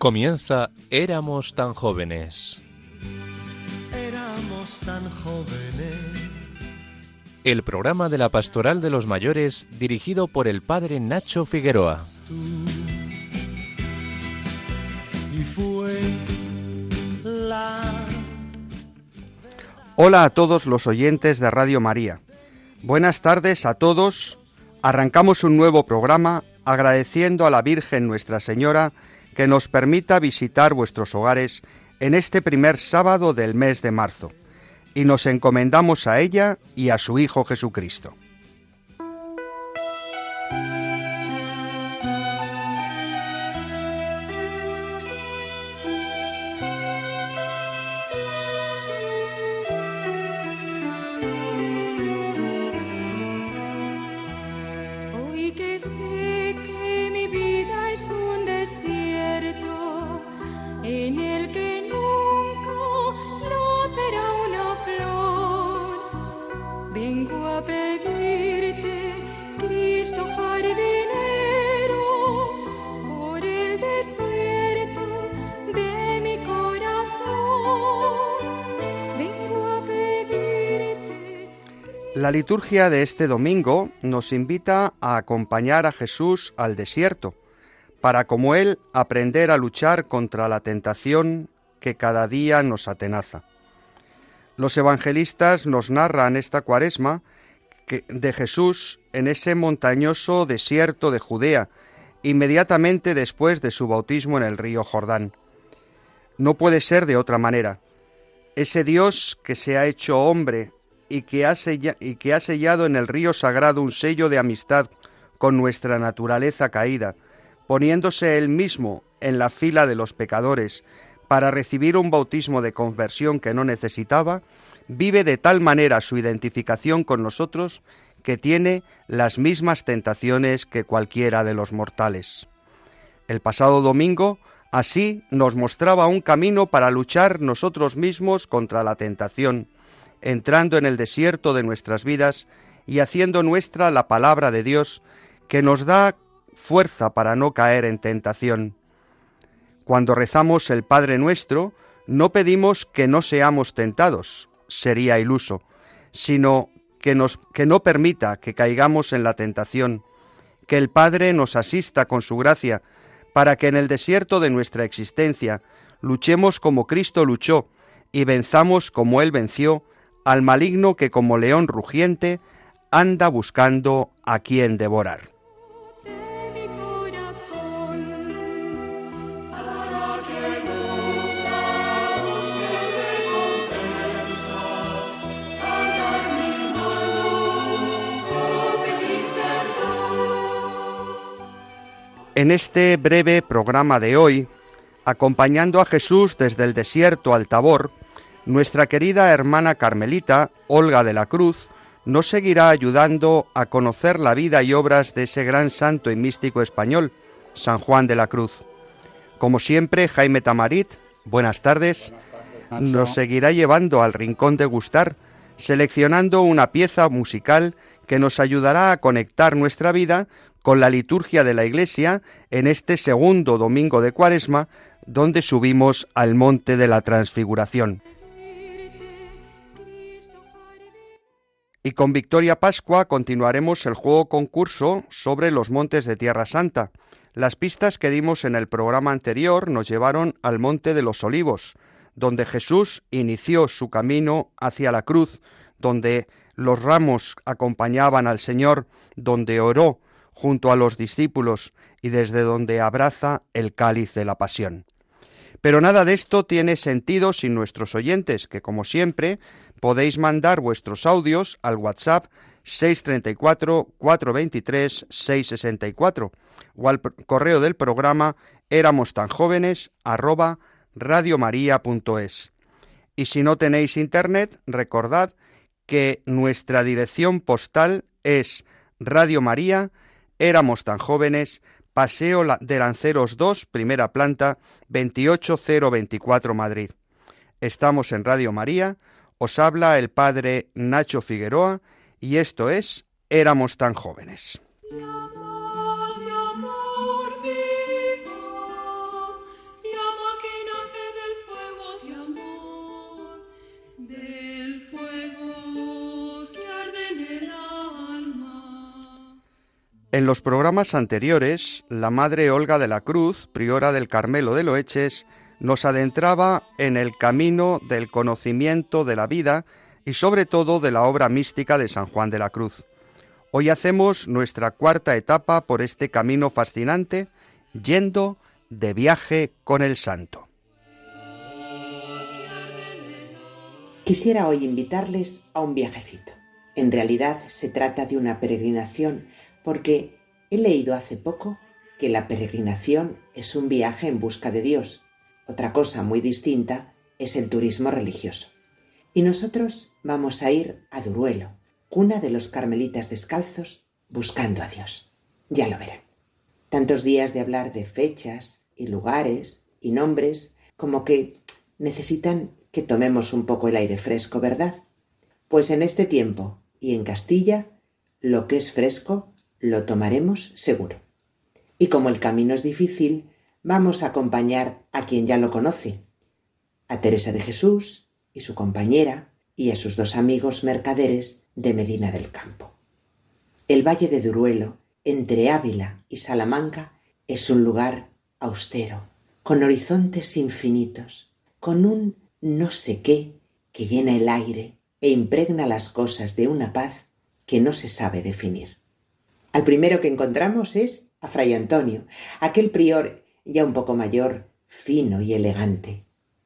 Comienza Éramos tan jóvenes. Éramos tan jóvenes. El programa de la Pastoral de los Mayores dirigido por el padre Nacho Figueroa. Y fue la Hola a todos los oyentes de Radio María. Buenas tardes a todos. Arrancamos un nuevo programa agradeciendo a la Virgen Nuestra Señora que nos permita visitar vuestros hogares en este primer sábado del mes de marzo. Y nos encomendamos a ella y a su Hijo Jesucristo. La liturgia de este domingo nos invita a acompañar a Jesús al desierto, para como Él aprender a luchar contra la tentación que cada día nos atenaza. Los evangelistas nos narran esta cuaresma de Jesús en ese montañoso desierto de Judea, inmediatamente después de su bautismo en el río Jordán. No puede ser de otra manera. Ese Dios que se ha hecho hombre y que, ha sellado en el río sagrado un sello de amistad con nuestra naturaleza caída, poniéndose él mismo en la fila de los pecadores para recibir un bautismo de conversión que no necesitaba, vive de tal manera su identificación con nosotros que tiene las mismas tentaciones que cualquiera de los mortales. El pasado domingo así nos mostraba un camino para luchar nosotros mismos contra la tentación, entrando en el desierto de nuestras vidas y haciendo nuestra la palabra de Dios que nos da fuerza para no caer en tentación. Cuando rezamos el Padre nuestro, no pedimos que no seamos tentados, sería iluso, sino que, nos, que no permita que caigamos en la tentación, que el Padre nos asista con su gracia, para que en el desierto de nuestra existencia luchemos como Cristo luchó y venzamos como Él venció al maligno que como león rugiente anda buscando a quien devorar. En este breve programa de hoy, acompañando a Jesús desde el desierto al Tabor, nuestra querida hermana Carmelita, Olga de la Cruz, nos seguirá ayudando a conocer la vida y obras de ese gran santo y místico español, San Juan de la Cruz. Como siempre, Jaime Tamarit, buenas tardes, nos seguirá llevando al rincón de gustar, seleccionando una pieza musical que nos ayudará a conectar nuestra vida con la liturgia de la Iglesia en este segundo domingo de Cuaresma, donde subimos al monte de la Transfiguración. Y con Victoria Pascua continuaremos el juego concurso sobre los montes de Tierra Santa. Las pistas que dimos en el programa anterior nos llevaron al Monte de los Olivos, donde Jesús inició su camino hacia la cruz, donde los ramos acompañaban al Señor, donde oró junto a los discípulos y desde donde abraza el cáliz de la pasión. Pero nada de esto tiene sentido sin nuestros oyentes, que como siempre podéis mandar vuestros audios al WhatsApp 634-423-664 o al correo del programa éramos tan jóvenes arroba radiomaria.es. Y si no tenéis internet, recordad que nuestra dirección postal es Radio María, éramos tan jóvenes, Paseo de Lanceros 2, primera planta, 28024 Madrid. Estamos en Radio María, os habla el padre Nacho Figueroa y esto es Éramos tan jóvenes. En los programas anteriores, la madre Olga de la Cruz, priora del Carmelo de Loeches, nos adentraba en el camino del conocimiento de la vida y sobre todo de la obra mística de San Juan de la Cruz. Hoy hacemos nuestra cuarta etapa por este camino fascinante, yendo de viaje con el santo. Quisiera hoy invitarles a un viajecito. En realidad se trata de una peregrinación porque he leído hace poco que la peregrinación es un viaje en busca de Dios. Otra cosa muy distinta es el turismo religioso. Y nosotros vamos a ir a Duruelo, cuna de los carmelitas descalzos, buscando a Dios. Ya lo verán. Tantos días de hablar de fechas y lugares y nombres como que necesitan que tomemos un poco el aire fresco, ¿verdad? Pues en este tiempo y en Castilla, lo que es fresco lo tomaremos seguro. Y como el camino es difícil, vamos a acompañar a quien ya lo conoce, a Teresa de Jesús y su compañera y a sus dos amigos mercaderes de Medina del Campo. El valle de Duruelo, entre Ávila y Salamanca, es un lugar austero, con horizontes infinitos, con un no sé qué que llena el aire e impregna las cosas de una paz que no se sabe definir. Al primero que encontramos es a Fray Antonio, aquel prior ya un poco mayor, fino y elegante.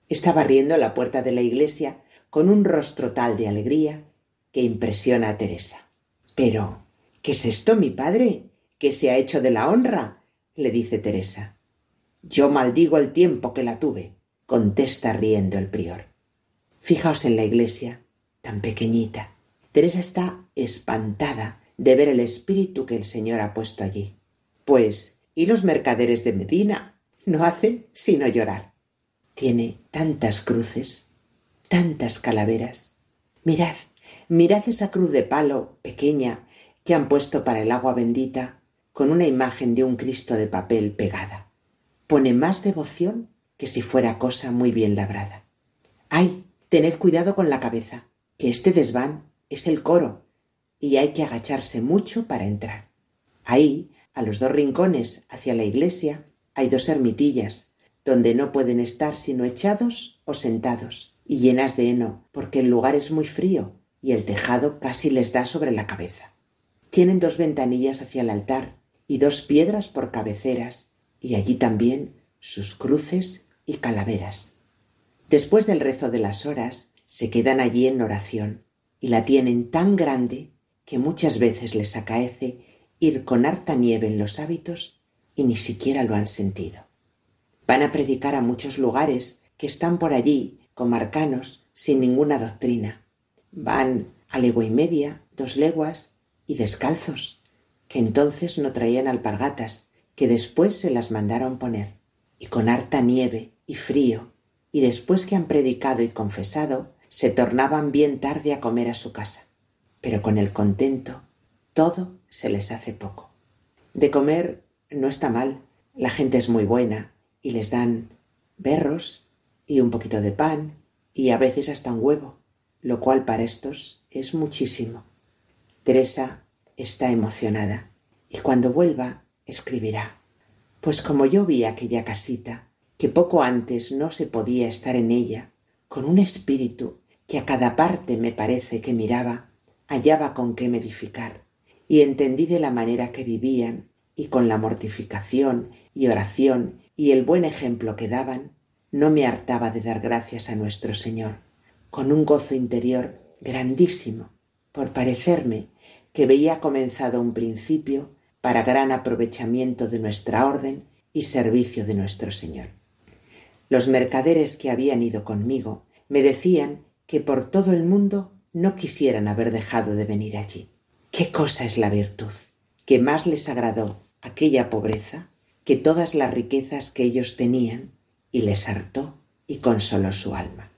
Estaba riendo a la puerta de la iglesia con un rostro tal de alegría que impresiona a Teresa. Pero, ¿qué es esto, mi padre? ¿Qué se ha hecho de la honra? le dice Teresa. Yo maldigo el tiempo que la tuve, contesta riendo el prior. Fijaos en la iglesia, tan pequeñita. Teresa está espantada de ver el espíritu que el Señor ha puesto allí. Pues, ¿y los mercaderes de Medina? No hacen sino llorar. Tiene tantas cruces, tantas calaveras. Mirad, mirad esa cruz de palo pequeña que han puesto para el agua bendita con una imagen de un Cristo de papel pegada. Pone más devoción que si fuera cosa muy bien labrada. ¡Ay! Tened cuidado con la cabeza, que este desván es el coro y hay que agacharse mucho para entrar. Ahí, a los dos rincones hacia la iglesia, hay dos ermitillas, donde no pueden estar sino echados o sentados, y llenas de heno, porque el lugar es muy frío y el tejado casi les da sobre la cabeza. Tienen dos ventanillas hacia el altar y dos piedras por cabeceras, y allí también sus cruces y calaveras. Después del rezo de las horas, se quedan allí en oración, y la tienen tan grande que muchas veces les acaece con harta nieve en los hábitos y ni siquiera lo han sentido. Van a predicar a muchos lugares que están por allí, comarcanos, sin ninguna doctrina. Van a legua y media, dos leguas, y descalzos, que entonces no traían alpargatas, que después se las mandaron poner, y con harta nieve y frío, y después que han predicado y confesado, se tornaban bien tarde a comer a su casa. Pero con el contento, todo se les hace poco. De comer no está mal, la gente es muy buena, y les dan berros y un poquito de pan, y a veces hasta un huevo, lo cual para estos es muchísimo. Teresa está emocionada y cuando vuelva escribirá. Pues como yo vi aquella casita, que poco antes no se podía estar en ella, con un espíritu que a cada parte me parece que miraba, hallaba con qué edificar, y entendí de la manera que vivían, y con la mortificación y oración y el buen ejemplo que daban, no me hartaba de dar gracias a nuestro Señor, con un gozo interior grandísimo, por parecerme que veía comenzado un principio para gran aprovechamiento de nuestra orden y servicio de nuestro Señor. Los mercaderes que habían ido conmigo me decían que por todo el mundo no quisieran haber dejado de venir allí. ¿Qué cosa es la virtud? Que más les agradó aquella pobreza que todas las riquezas que ellos tenían y les hartó y consoló su alma.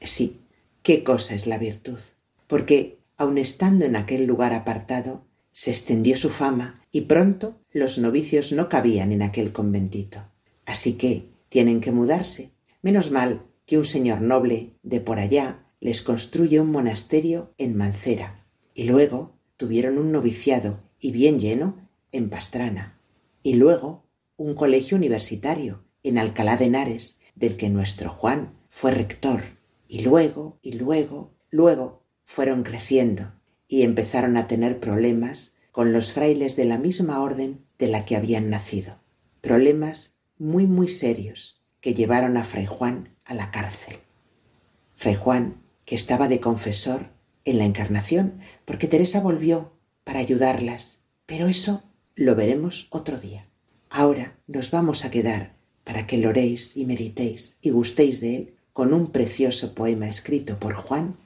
Sí, qué cosa es la virtud, porque aun estando en aquel lugar apartado, se extendió su fama y pronto los novicios no cabían en aquel conventito. Así que tienen que mudarse. Menos mal que un señor noble de por allá les construye un monasterio en Mancera. Y luego tuvieron un noviciado y bien lleno en Pastrana, y luego un colegio universitario en Alcalá de Henares, del que nuestro Juan fue rector, y luego, y luego, luego fueron creciendo y empezaron a tener problemas con los frailes de la misma orden de la que habían nacido. Problemas muy, muy serios que llevaron a Fray Juan a la cárcel. Fray Juan, que estaba de confesor en la Encarnación, porque Teresa volvió para ayudarlas, pero eso lo veremos otro día. Ahora nos vamos a quedar para que lo oréis y meditéis y gustéis de él con un precioso poema escrito por Juan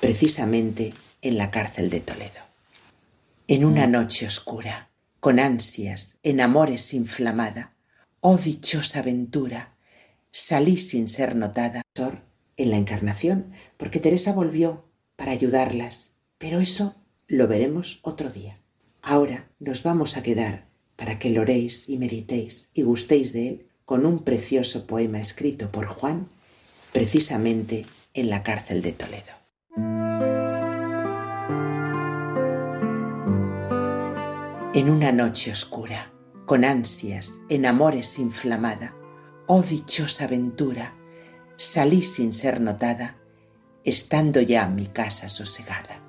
precisamente en la cárcel de Toledo. En una noche oscura, con ansias, en amores inflamada, oh dichosa aventura, salí sin ser notada en la encarnación, porque Teresa volvió para ayudarlas, pero eso lo veremos otro día. Ahora nos vamos a quedar para que lo oréis y meditéis y gustéis de él con un precioso poema escrito por Juan precisamente en la cárcel de Toledo. En una noche oscura, con ansias, en amores inflamada, oh dichosa aventura, salí sin ser notada, estando ya mi casa sosegada.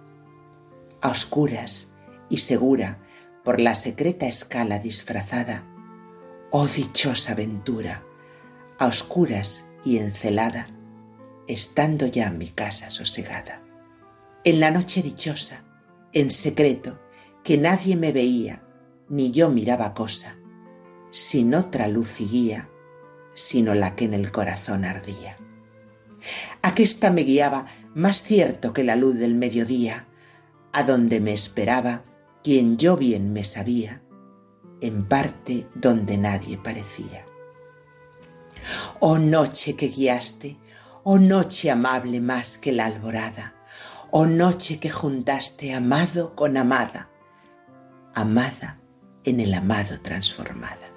A oscuras y segura, por la secreta escala disfrazada, oh dichosa aventura, a oscuras y encelada, estando ya mi casa sosegada. En la noche dichosa, en secreto, que nadie me veía, ni yo miraba cosa, sin otra luz y guía, sino la que en el corazón ardía. Aquesta me guiaba más cierto que la luz del mediodía, a donde me esperaba quien yo bien me sabía, en parte donde nadie parecía. Oh noche que guiaste, oh noche amable más que la alborada, oh noche que juntaste amado con amada, amada en el amado transformada.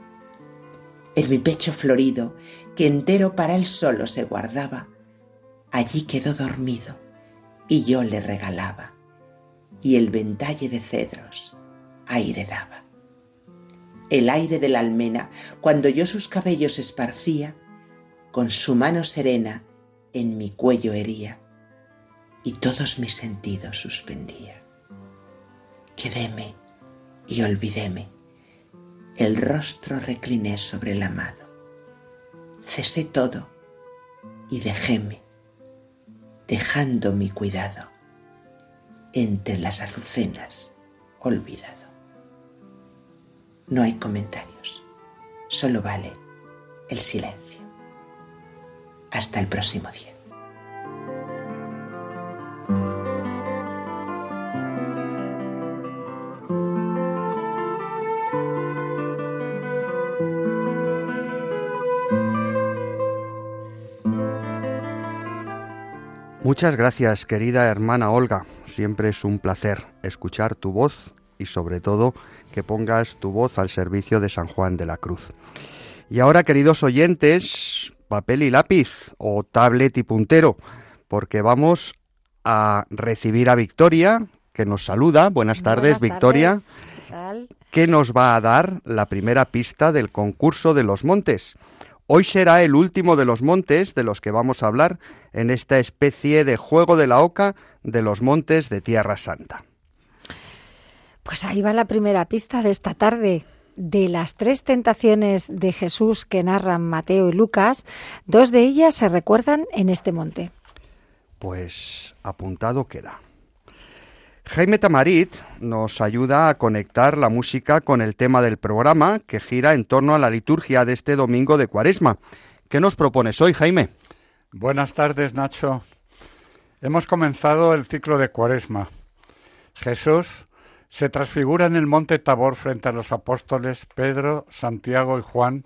En mi pecho florido, que entero para él solo se guardaba, allí quedó dormido y yo le regalaba, y el ventalle de cedros aire daba. El aire de la almena, cuando yo sus cabellos esparcía, con su mano serena en mi cuello hería, y todos mis sentidos suspendía. Quedéme y olvidéme. El rostro recliné sobre el amado. Cesé todo y dejéme, dejando mi cuidado entre las azucenas olvidado. No hay comentarios, solo vale el silencio. Hasta el próximo día. Muchas gracias, querida hermana Olga. Siempre es un placer escuchar tu voz y sobre todo que pongas tu voz al servicio de San Juan de la Cruz. Y ahora, queridos oyentes, papel y lápiz o tablet y puntero, porque vamos a recibir a Victoria, que nos saluda. Buenas tardes, Buenas Victoria, tardes. ¿Qué nos va a dar la primera pista del concurso de los montes. Hoy será el último de los montes de los que vamos a hablar en esta especie de juego de la oca de los montes de Tierra Santa. Pues ahí va la primera pista de esta tarde. De las tres tentaciones de Jesús que narran Mateo y Lucas, dos de ellas se recuerdan en este monte. Pues apuntado queda. Jaime Tamarit nos ayuda a conectar la música con el tema del programa que gira en torno a la liturgia de este domingo de Cuaresma. ¿Qué nos propones hoy, Jaime? Buenas tardes, Nacho. Hemos comenzado el ciclo de Cuaresma. Jesús se transfigura en el monte Tabor frente a los apóstoles Pedro, Santiago y Juan,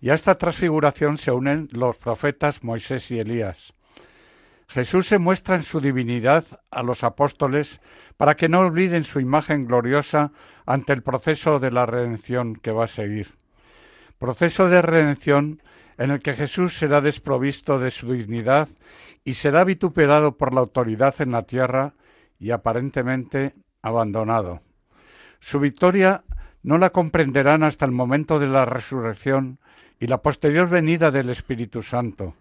y a esta transfiguración se unen los profetas Moisés y Elías. Jesús se muestra en su divinidad a los apóstoles para que no olviden su imagen gloriosa ante el proceso de la redención que va a seguir. Proceso de redención en el que Jesús será desprovisto de su dignidad y será vituperado por la autoridad en la tierra y aparentemente abandonado. Su victoria no la comprenderán hasta el momento de la resurrección y la posterior venida del Espíritu Santo.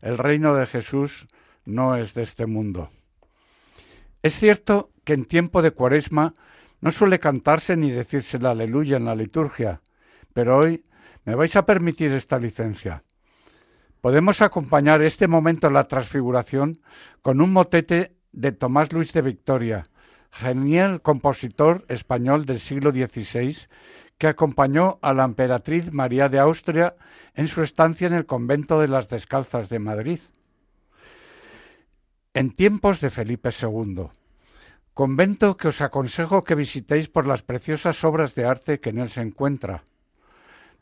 El reino de Jesús no es de este mundo. Es cierto que en tiempo de cuaresma no suele cantarse ni decirse la aleluya en la liturgia, pero hoy me vais a permitir esta licencia. Podemos acompañar este momento de la transfiguración con un motete de Tomás Luis de Victoria, genial compositor español del siglo XVI, que acompañó a la emperatriz María de Austria en su estancia en el convento de las Descalzas de Madrid. En tiempos de Felipe II, convento que os aconsejo que visitéis por las preciosas obras de arte que en él se encuentra.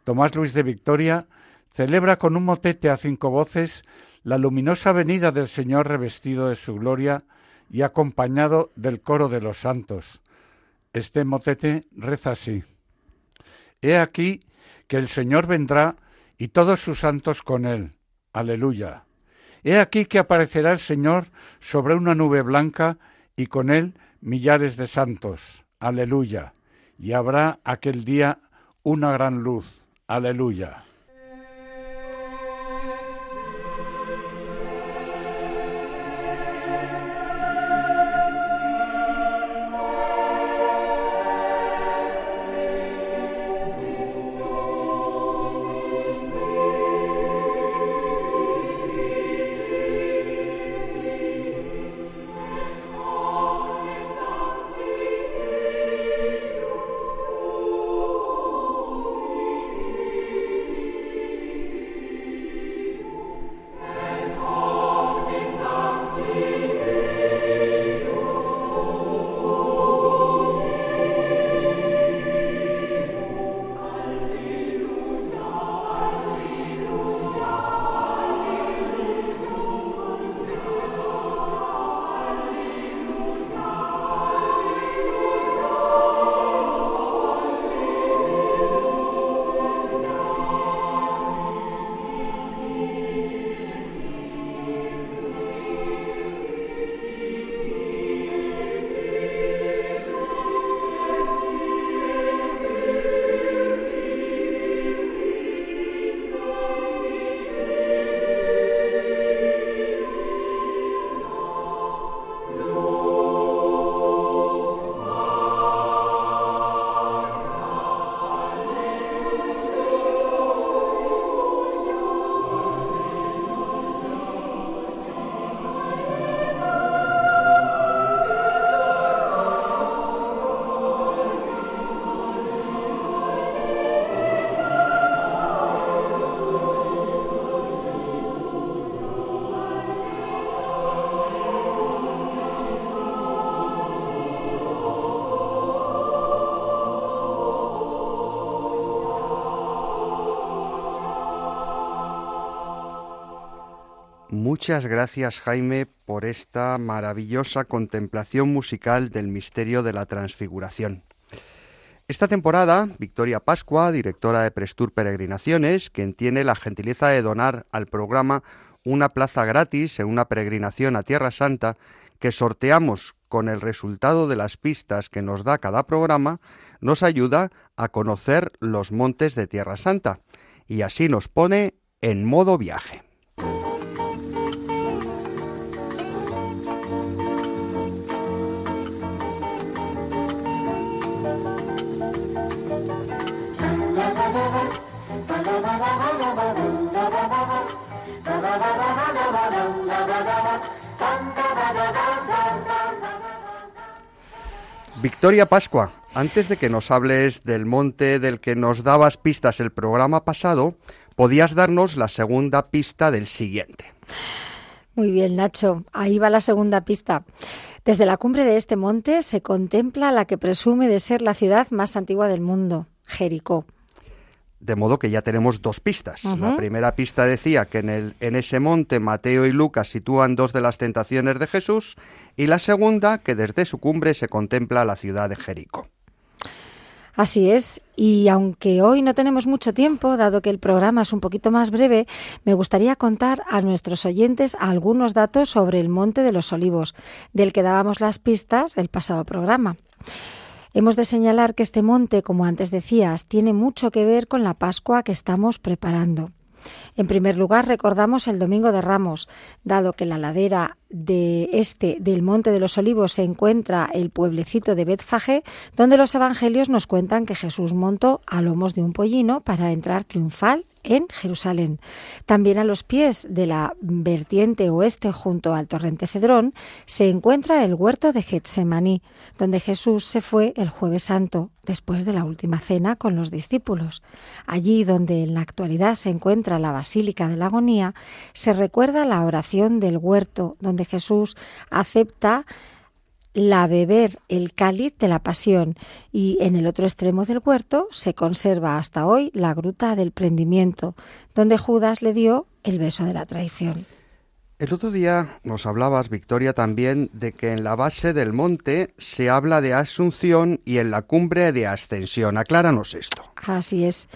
Tomás Luis de Victoria celebra con un motete a cinco voces la luminosa venida del Señor revestido de su gloria y acompañado del coro de los santos. Este motete reza así. He aquí que el Señor vendrá y todos sus santos con él. Aleluya. He aquí que aparecerá el Señor sobre una nube blanca y con él millares de santos. Aleluya. Y habrá aquel día una gran luz. Aleluya. Muchas gracias Jaime por esta maravillosa contemplación musical del misterio de la transfiguración. Esta temporada, Victoria Pascua, directora de Prestur Peregrinaciones, quien tiene la gentileza de donar al programa una plaza gratis en una peregrinación a Tierra Santa que sorteamos con el resultado de las pistas que nos da cada programa, nos ayuda a conocer los montes de Tierra Santa y así nos pone en modo viaje. Victoria Pascua, antes de que nos hables del monte del que nos dabas pistas el programa pasado, podías darnos la segunda pista del siguiente. Muy bien, Nacho. Ahí va la segunda pista. Desde la cumbre de este monte se contempla la que presume de ser la ciudad más antigua del mundo, Jericó. De modo que ya tenemos dos pistas. La primera pista decía que en, el, en ese monte Mateo y Lucas sitúan dos de las tentaciones de Jesús y la segunda que desde su cumbre se contempla la ciudad de Jericó. Así es, y aunque hoy no tenemos mucho tiempo, dado que el programa es un poquito más breve, me gustaría contar a nuestros oyentes algunos datos sobre el Monte de los Olivos, del que dábamos las pistas el pasado programa. Hemos de señalar que este monte, como antes decías, tiene mucho que ver con la Pascua que estamos preparando. En primer lugar, recordamos el Domingo de Ramos, dado que la ladera de este del Monte de los Olivos se encuentra el pueblecito de Betfagé, donde los evangelios nos cuentan que Jesús montó a lomos de un pollino para entrar triunfal en Jerusalén. También a los pies de la vertiente oeste junto al torrente Cedrón se encuentra el huerto de Getsemaní, donde Jesús se fue el jueves santo después de la última cena con los discípulos. Allí donde en la actualidad se encuentra la Basílica de la Agonía, se recuerda la oración del huerto donde Jesús acepta la beber el cáliz de la pasión y en el otro extremo del huerto se conserva hasta hoy la gruta del prendimiento, donde Judas le dio el beso de la traición. El otro día nos hablabas, Victoria, también de que en la base del monte se habla de asunción y en la cumbre de ascensión. Acláranos esto. Así es.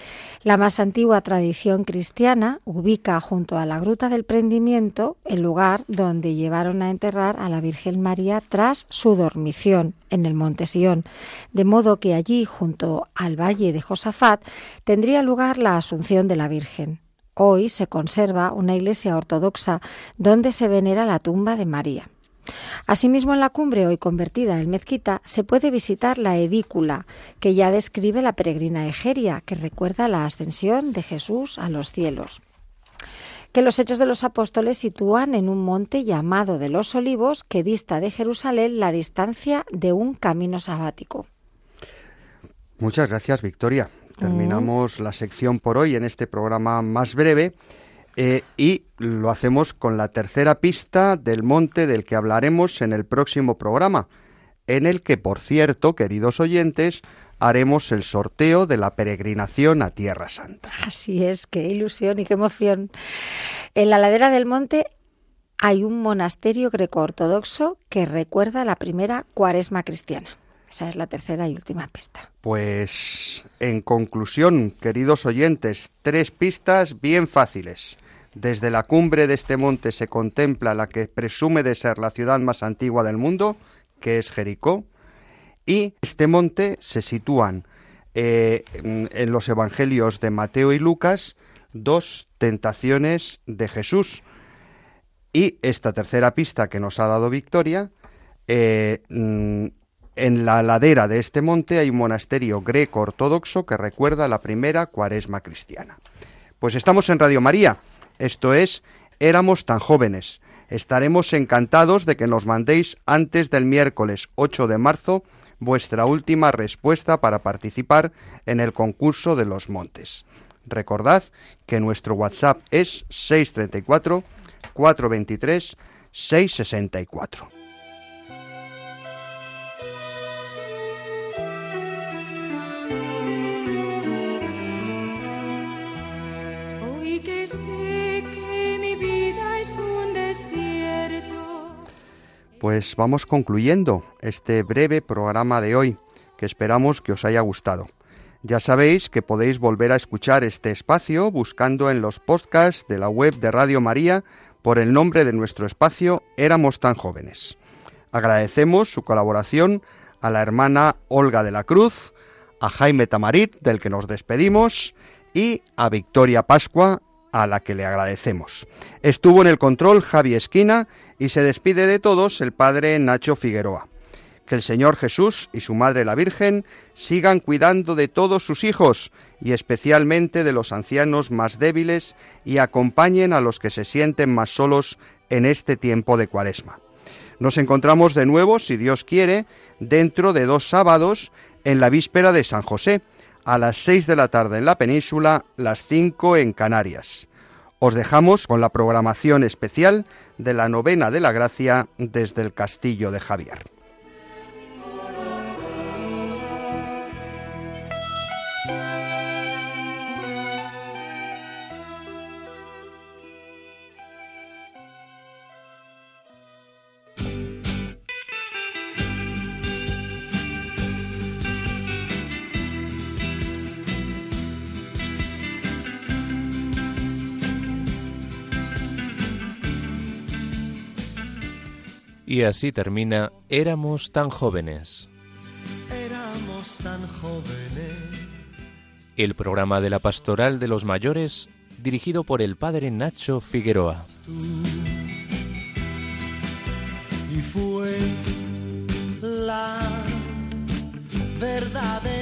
La más antigua tradición cristiana ubica junto a la Gruta del Prendimiento el lugar donde llevaron a enterrar a la Virgen María tras su dormición en el monte Sión, de modo que allí, junto al valle de Josafat, tendría lugar la asunción de la Virgen. Hoy se conserva una iglesia ortodoxa donde se venera la tumba de María. Asimismo, en la cumbre, hoy convertida en mezquita, se puede visitar la edícula, que ya describe la peregrina Egeria, que recuerda la ascensión de Jesús a los cielos que los Hechos de los Apóstoles sitúan en un monte llamado de los Olivos que dista de Jerusalén la distancia de un camino sabático. Muchas gracias, Victoria. Terminamos la sección por hoy en este programa más breve eh, y lo hacemos con la tercera pista del monte del que hablaremos en el próximo programa, en el que, por cierto, queridos oyentes, haremos el sorteo de la peregrinación a Tierra Santa. Así es, qué ilusión y qué emoción. En la ladera del monte hay un monasterio greco-ortodoxo que recuerda la primera cuaresma cristiana. Esa es la tercera y última pista. Pues en conclusión, queridos oyentes, tres pistas bien fáciles. Desde la cumbre de este monte se contempla la que presume de ser la ciudad más antigua del mundo, que es Jericó, y este monte se sitúan eh, en los evangelios de Mateo y Lucas dos tentaciones de Jesús. Y esta tercera pista que nos ha dado Victoria eh, mm, en la ladera de este monte hay un monasterio greco-ortodoxo que recuerda la primera cuaresma cristiana. Pues estamos en Radio María, esto es Éramos tan jóvenes. Estaremos encantados de que nos mandéis antes del miércoles 8 de marzo vuestra última respuesta para participar en el concurso de los montes. Recordad que nuestro WhatsApp es 634 423 664. Pues vamos concluyendo este breve programa de hoy, que esperamos que os haya gustado. Ya sabéis que podéis volver a escuchar este espacio buscando en los podcasts de la web de Radio María por el nombre de nuestro espacio Éramos tan jóvenes. Agradecemos su colaboración a la hermana Olga de la Cruz, a Jaime Tamarit, del que nos despedimos, y a Victoria Pascua, a la que le agradecemos. Estuvo en el control Javi Esquina y se despide de todos el padre Nacho Figueroa. Que el Señor Jesús y su Madre la Virgen sigan cuidando de todos sus hijos y especialmente de los ancianos más débiles y acompañen a los que se sienten más solos en este tiempo de cuaresma. Nos encontramos de nuevo, si Dios quiere, dentro de dos sábados en la víspera de San José, a las seis de la tarde en la península, las cinco en Canarias. Os dejamos con la programación especial de la novena de la gracia desde el castillo de Javier. Y así termina Éramos tan jóvenes. Éramos tan jóvenes. El programa de la Pastoral de los Mayores, dirigido por el padre Nacho Figueroa. Y fue la verdadera